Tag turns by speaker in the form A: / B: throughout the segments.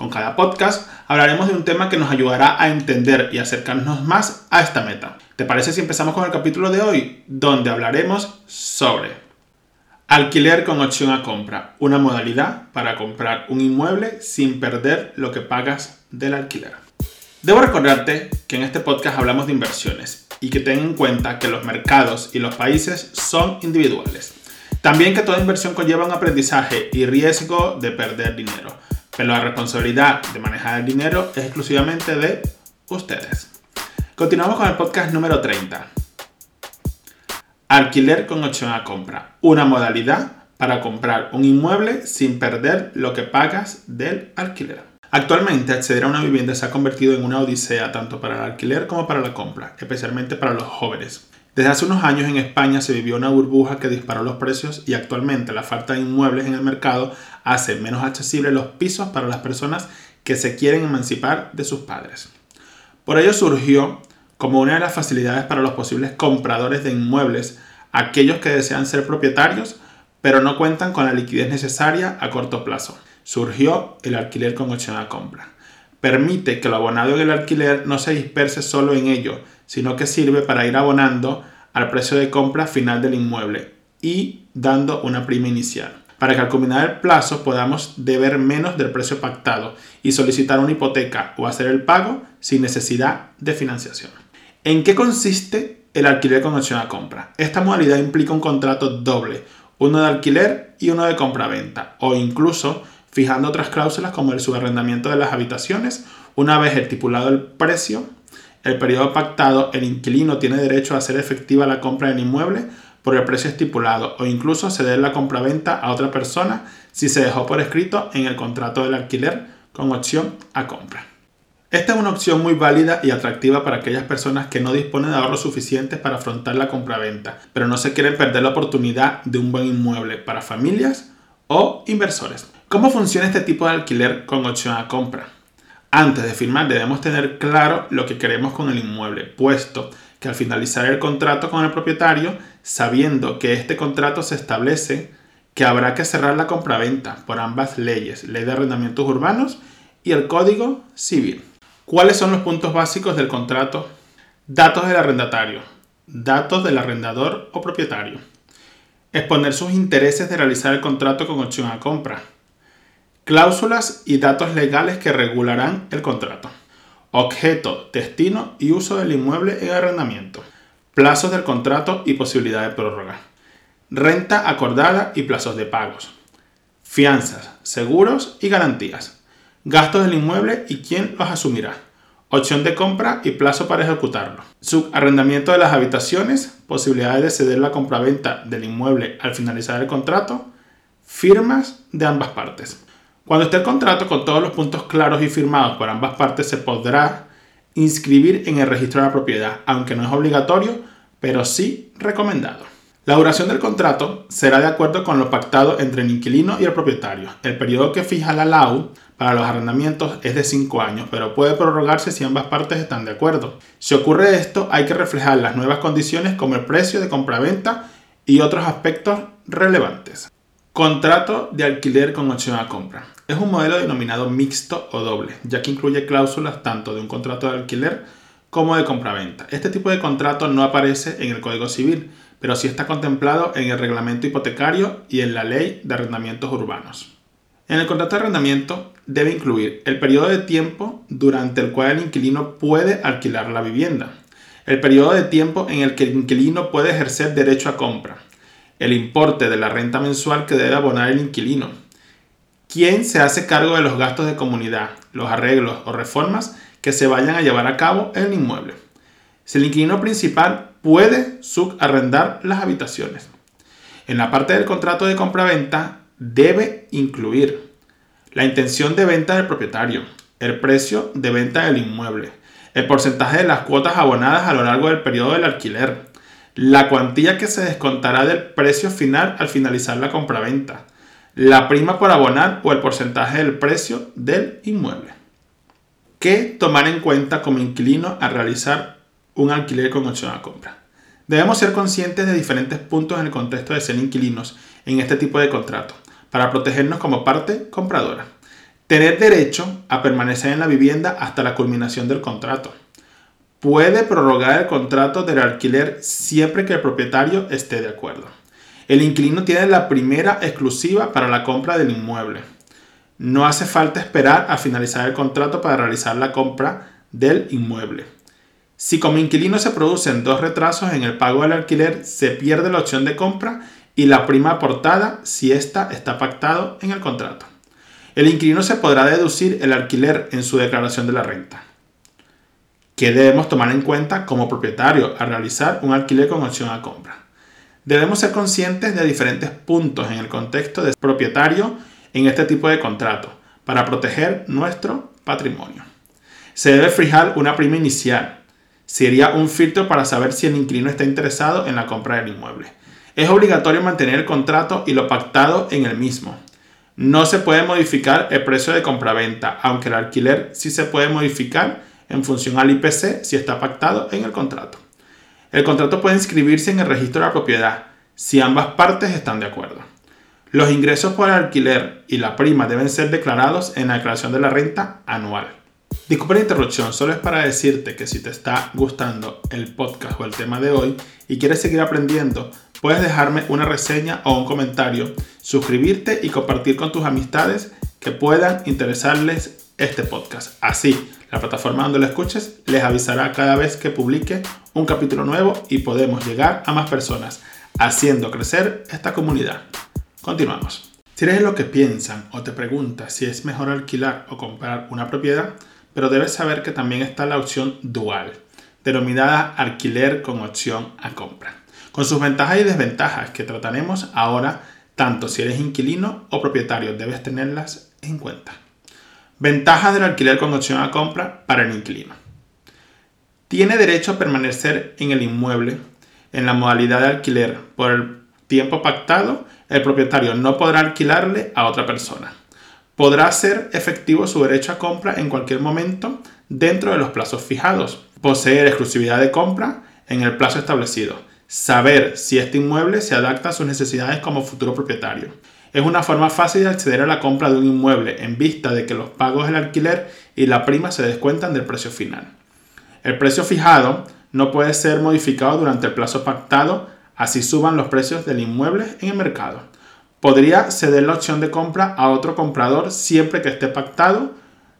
A: Con cada podcast hablaremos de un tema que nos ayudará a entender y acercarnos más a esta meta. ¿Te parece si empezamos con el capítulo de hoy, donde hablaremos sobre alquiler con opción a compra, una modalidad para comprar un inmueble sin perder lo que pagas del alquiler? Debo recordarte que en este podcast hablamos de inversiones y que ten en cuenta que los mercados y los países son individuales. También que toda inversión conlleva un aprendizaje y riesgo de perder dinero pero la responsabilidad de manejar el dinero es exclusivamente de ustedes. Continuamos con el podcast número 30. Alquiler con opción a compra. Una modalidad para comprar un inmueble sin perder lo que pagas del alquiler. Actualmente acceder a una vivienda se ha convertido en una odisea tanto para el alquiler como para la compra, especialmente para los jóvenes. Desde hace unos años en España se vivió una burbuja que disparó los precios y actualmente la falta de inmuebles en el mercado hace menos accesibles los pisos para las personas que se quieren emancipar de sus padres. Por ello surgió como una de las facilidades para los posibles compradores de inmuebles aquellos que desean ser propietarios pero no cuentan con la liquidez necesaria a corto plazo. Surgió el alquiler con opción a compra. Permite que lo abonado en el alquiler no se disperse solo en ello, sino que sirve para ir abonando al precio de compra final del inmueble y dando una prima inicial, para que al culminar el plazo podamos deber menos del precio pactado y solicitar una hipoteca o hacer el pago sin necesidad de financiación. ¿En qué consiste el alquiler con opción a compra? Esta modalidad implica un contrato doble, uno de alquiler y uno de compra-venta, o incluso fijando otras cláusulas como el subarrendamiento de las habitaciones una vez estipulado el precio el periodo pactado, el inquilino tiene derecho a hacer efectiva la compra del inmueble por el precio estipulado o incluso ceder la compraventa a otra persona si se dejó por escrito en el contrato del alquiler con opción a compra. Esta es una opción muy válida y atractiva para aquellas personas que no disponen de ahorros suficientes para afrontar la compraventa, pero no se quieren perder la oportunidad de un buen inmueble para familias o inversores. ¿Cómo funciona este tipo de alquiler con opción a compra? Antes de firmar debemos tener claro lo que queremos con el inmueble, puesto que al finalizar el contrato con el propietario, sabiendo que este contrato se establece que habrá que cerrar la compraventa por ambas leyes, ley de arrendamientos urbanos y el Código Civil. ¿Cuáles son los puntos básicos del contrato? Datos del arrendatario, datos del arrendador o propietario. Exponer sus intereses de realizar el contrato con opción a compra Cláusulas y datos legales que regularán el contrato. Objeto, destino y uso del inmueble en arrendamiento. Plazos del contrato y posibilidad de prórroga. Renta acordada y plazos de pagos. Fianzas, seguros y garantías. Gastos del inmueble y quién los asumirá. Opción de compra y plazo para ejecutarlo. Subarrendamiento de las habitaciones, posibilidades de ceder la compraventa del inmueble al finalizar el contrato, firmas de ambas partes. Cuando esté el contrato con todos los puntos claros y firmados por ambas partes, se podrá inscribir en el registro de la propiedad, aunque no es obligatorio, pero sí recomendado. La duración del contrato será de acuerdo con lo pactado entre el inquilino y el propietario. El periodo que fija la LAU para los arrendamientos es de 5 años, pero puede prorrogarse si ambas partes están de acuerdo. Si ocurre esto, hay que reflejar las nuevas condiciones como el precio de compraventa y otros aspectos relevantes. Contrato de alquiler con opción a compra. Es un modelo denominado mixto o doble, ya que incluye cláusulas tanto de un contrato de alquiler como de compraventa. Este tipo de contrato no aparece en el Código Civil, pero sí está contemplado en el reglamento hipotecario y en la ley de arrendamientos urbanos. En el contrato de arrendamiento debe incluir el periodo de tiempo durante el cual el inquilino puede alquilar la vivienda, el periodo de tiempo en el que el inquilino puede ejercer derecho a compra, el importe de la renta mensual que debe abonar el inquilino, ¿Quién se hace cargo de los gastos de comunidad, los arreglos o reformas que se vayan a llevar a cabo en el inmueble. Si el inquilino principal puede subarrendar las habitaciones. En la parte del contrato de compra-venta debe incluir la intención de venta del propietario, el precio de venta del inmueble, el porcentaje de las cuotas abonadas a lo largo del periodo del alquiler, la cuantía que se descontará del precio final al finalizar la compraventa, la prima por abonar o el porcentaje del precio del inmueble. ¿Qué tomar en cuenta como inquilino al realizar un alquiler con opción a compra? Debemos ser conscientes de diferentes puntos en el contexto de ser inquilinos en este tipo de contrato para protegernos como parte compradora. Tener derecho a permanecer en la vivienda hasta la culminación del contrato. Puede prorrogar el contrato del alquiler siempre que el propietario esté de acuerdo. El inquilino tiene la primera exclusiva para la compra del inmueble. No hace falta esperar a finalizar el contrato para realizar la compra del inmueble. Si como inquilino se producen dos retrasos en el pago del alquiler, se pierde la opción de compra y la prima aportada si ésta está pactado en el contrato. El inquilino se podrá deducir el alquiler en su declaración de la renta. ¿Qué debemos tomar en cuenta como propietario al realizar un alquiler con opción a compra? Debemos ser conscientes de diferentes puntos en el contexto de propietario en este tipo de contrato para proteger nuestro patrimonio. Se debe fijar una prima inicial. Sería un filtro para saber si el inquilino está interesado en la compra del inmueble. Es obligatorio mantener el contrato y lo pactado en el mismo. No se puede modificar el precio de compraventa, aunque el alquiler sí se puede modificar en función al IPC si está pactado en el contrato. El contrato puede inscribirse en el registro de la propiedad si ambas partes están de acuerdo. Los ingresos por alquiler y la prima deben ser declarados en la declaración de la renta anual. Disculpa la interrupción, solo es para decirte que si te está gustando el podcast o el tema de hoy y quieres seguir aprendiendo, Puedes dejarme una reseña o un comentario, suscribirte y compartir con tus amistades que puedan interesarles este podcast. Así, la plataforma donde lo escuches les avisará cada vez que publique un capítulo nuevo y podemos llegar a más personas, haciendo crecer esta comunidad. Continuamos. Si eres lo que piensan o te preguntas si es mejor alquilar o comprar una propiedad, pero debes saber que también está la opción dual, denominada alquiler con opción a compra con sus ventajas y desventajas que trataremos ahora, tanto si eres inquilino o propietario, debes tenerlas en cuenta. Ventajas del alquiler con opción a compra para el inquilino. Tiene derecho a permanecer en el inmueble en la modalidad de alquiler por el tiempo pactado. El propietario no podrá alquilarle a otra persona. Podrá ser efectivo su derecho a compra en cualquier momento dentro de los plazos fijados. Poseer exclusividad de compra en el plazo establecido saber si este inmueble se adapta a sus necesidades como futuro propietario. Es una forma fácil de acceder a la compra de un inmueble en vista de que los pagos del alquiler y la prima se descuentan del precio final. El precio fijado no puede ser modificado durante el plazo pactado, así suban los precios del inmueble en el mercado. Podría ceder la opción de compra a otro comprador siempre que esté pactado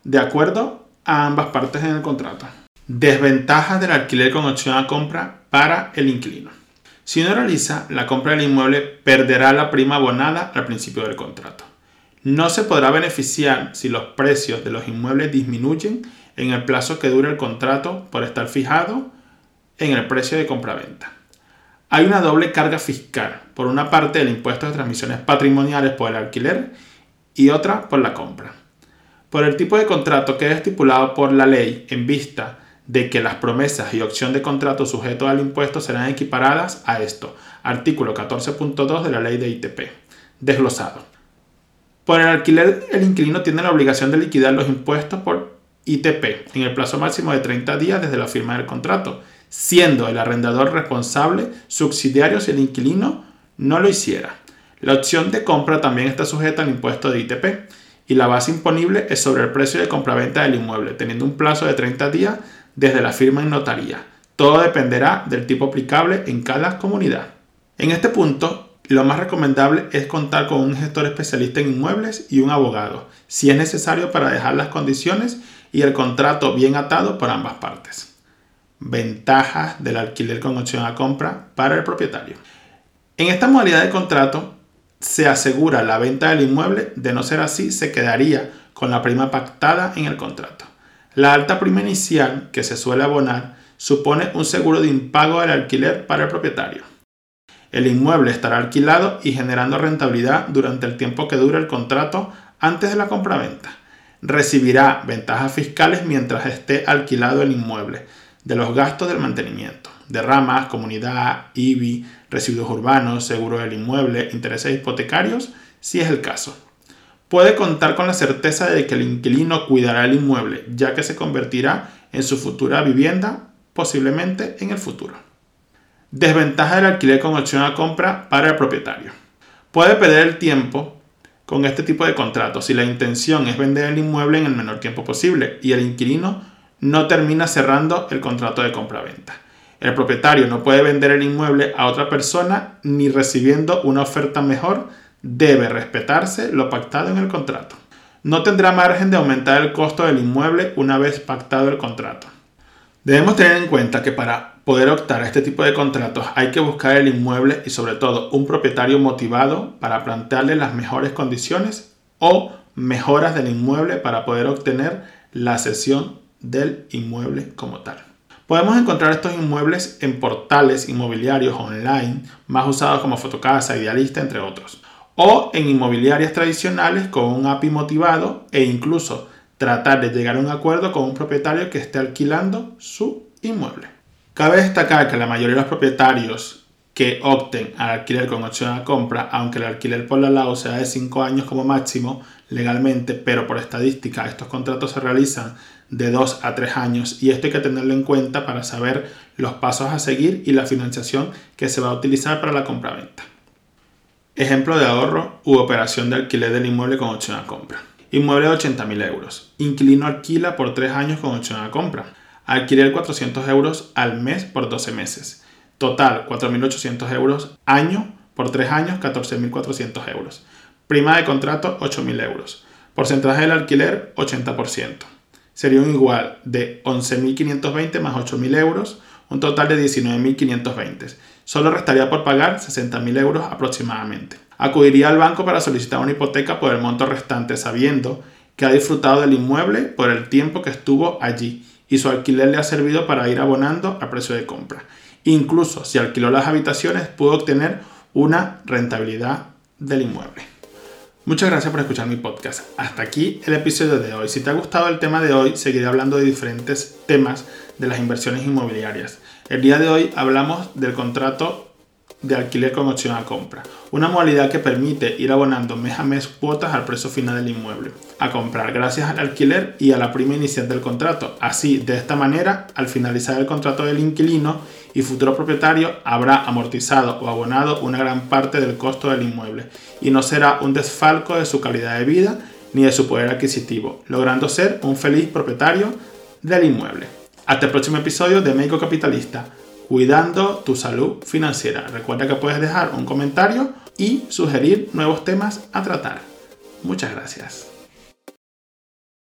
A: de acuerdo a ambas partes en el contrato. Desventajas del alquiler con opción a compra para el inquilino. Si no realiza la compra del inmueble, perderá la prima abonada al principio del contrato. No se podrá beneficiar si los precios de los inmuebles disminuyen en el plazo que dure el contrato por estar fijado en el precio de compraventa. Hay una doble carga fiscal, por una parte el impuesto de transmisiones patrimoniales por el alquiler y otra por la compra. Por el tipo de contrato que es estipulado por la ley en vista de que las promesas y opción de contrato sujeto al impuesto serán equiparadas a esto. Artículo 14.2 de la ley de ITP. Desglosado. Por el alquiler, el inquilino tiene la obligación de liquidar los impuestos por ITP en el plazo máximo de 30 días desde la firma del contrato, siendo el arrendador responsable subsidiario si el inquilino no lo hiciera. La opción de compra también está sujeta al impuesto de ITP y la base imponible es sobre el precio de compraventa del inmueble, teniendo un plazo de 30 días desde la firma en notaría. Todo dependerá del tipo aplicable en cada comunidad. En este punto, lo más recomendable es contar con un gestor especialista en inmuebles y un abogado, si es necesario para dejar las condiciones y el contrato bien atado por ambas partes. Ventajas del alquiler con opción a compra para el propietario. En esta modalidad de contrato se asegura la venta del inmueble, de no ser así se quedaría con la prima pactada en el contrato. La alta prima inicial que se suele abonar supone un seguro de impago del alquiler para el propietario. El inmueble estará alquilado y generando rentabilidad durante el tiempo que dure el contrato antes de la compraventa. recibirá ventajas fiscales mientras esté alquilado el inmueble de los gastos del mantenimiento, de ramas, comunidad, IBI, residuos urbanos, seguro del inmueble, intereses hipotecarios, si es el caso. Puede contar con la certeza de que el inquilino cuidará el inmueble, ya que se convertirá en su futura vivienda, posiblemente en el futuro. Desventaja del alquiler con opción a compra para el propietario. Puede perder el tiempo con este tipo de contratos si la intención es vender el inmueble en el menor tiempo posible y el inquilino no termina cerrando el contrato de compra-venta. El propietario no puede vender el inmueble a otra persona ni recibiendo una oferta mejor, debe respetarse lo pactado en el contrato. No tendrá margen de aumentar el costo del inmueble una vez pactado el contrato. Debemos tener en cuenta que para poder optar a este tipo de contratos hay que buscar el inmueble y sobre todo un propietario motivado para plantearle las mejores condiciones o mejoras del inmueble para poder obtener la cesión del inmueble como tal. Podemos encontrar estos inmuebles en portales inmobiliarios online, más usados como Fotocasa, Idealista, entre otros, o en inmobiliarias tradicionales con un API motivado e incluso tratar de llegar a un acuerdo con un propietario que esté alquilando su inmueble. Cabe destacar que la mayoría de los propietarios que opten al alquiler con opción a compra, aunque el alquiler por la LAO sea de 5 años como máximo legalmente, pero por estadística estos contratos se realizan de 2 a 3 años y esto hay que tenerlo en cuenta para saber los pasos a seguir y la financiación que se va a utilizar para la compraventa. Ejemplo de ahorro u operación de alquiler del inmueble con opción a compra. Inmueble de 80.000 euros. Inquilino alquila por 3 años con opción a compra. Alquiler 400 euros al mes por 12 meses. Total 4.800 euros año por 3 años 14.400 euros. Prima de contrato 8.000 euros. Porcentaje del alquiler 80% sería un igual de 11.520 más 8.000 euros, un total de 19.520. Solo restaría por pagar 60.000 euros aproximadamente. Acudiría al banco para solicitar una hipoteca por el monto restante sabiendo que ha disfrutado del inmueble por el tiempo que estuvo allí y su alquiler le ha servido para ir abonando a precio de compra. Incluso si alquiló las habitaciones pudo obtener una rentabilidad del inmueble. Muchas gracias por escuchar mi podcast. Hasta aquí el episodio de hoy. Si te ha gustado el tema de hoy, seguiré hablando de diferentes temas de las inversiones inmobiliarias. El día de hoy hablamos del contrato de alquiler con opción a compra, una modalidad que permite ir abonando mes a mes cuotas al precio final del inmueble, a comprar gracias al alquiler y a la prima inicial del contrato. Así, de esta manera, al finalizar el contrato del inquilino y futuro propietario, habrá amortizado o abonado una gran parte del costo del inmueble y no será un desfalco de su calidad de vida ni de su poder adquisitivo, logrando ser un feliz propietario del inmueble. Hasta el próximo episodio de Médico Capitalista cuidando tu salud financiera. Recuerda que puedes dejar un comentario y sugerir nuevos temas a tratar. Muchas gracias.